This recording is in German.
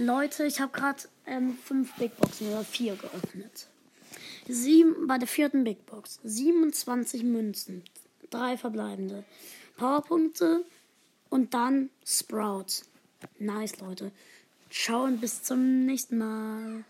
Leute, ich habe gerade ähm, fünf Big Boxen oder vier geöffnet. Sieben, bei der vierten Big Box 27 Münzen, drei verbleibende Powerpunkte und dann Sprout. Nice, Leute. Ciao und bis zum nächsten Mal.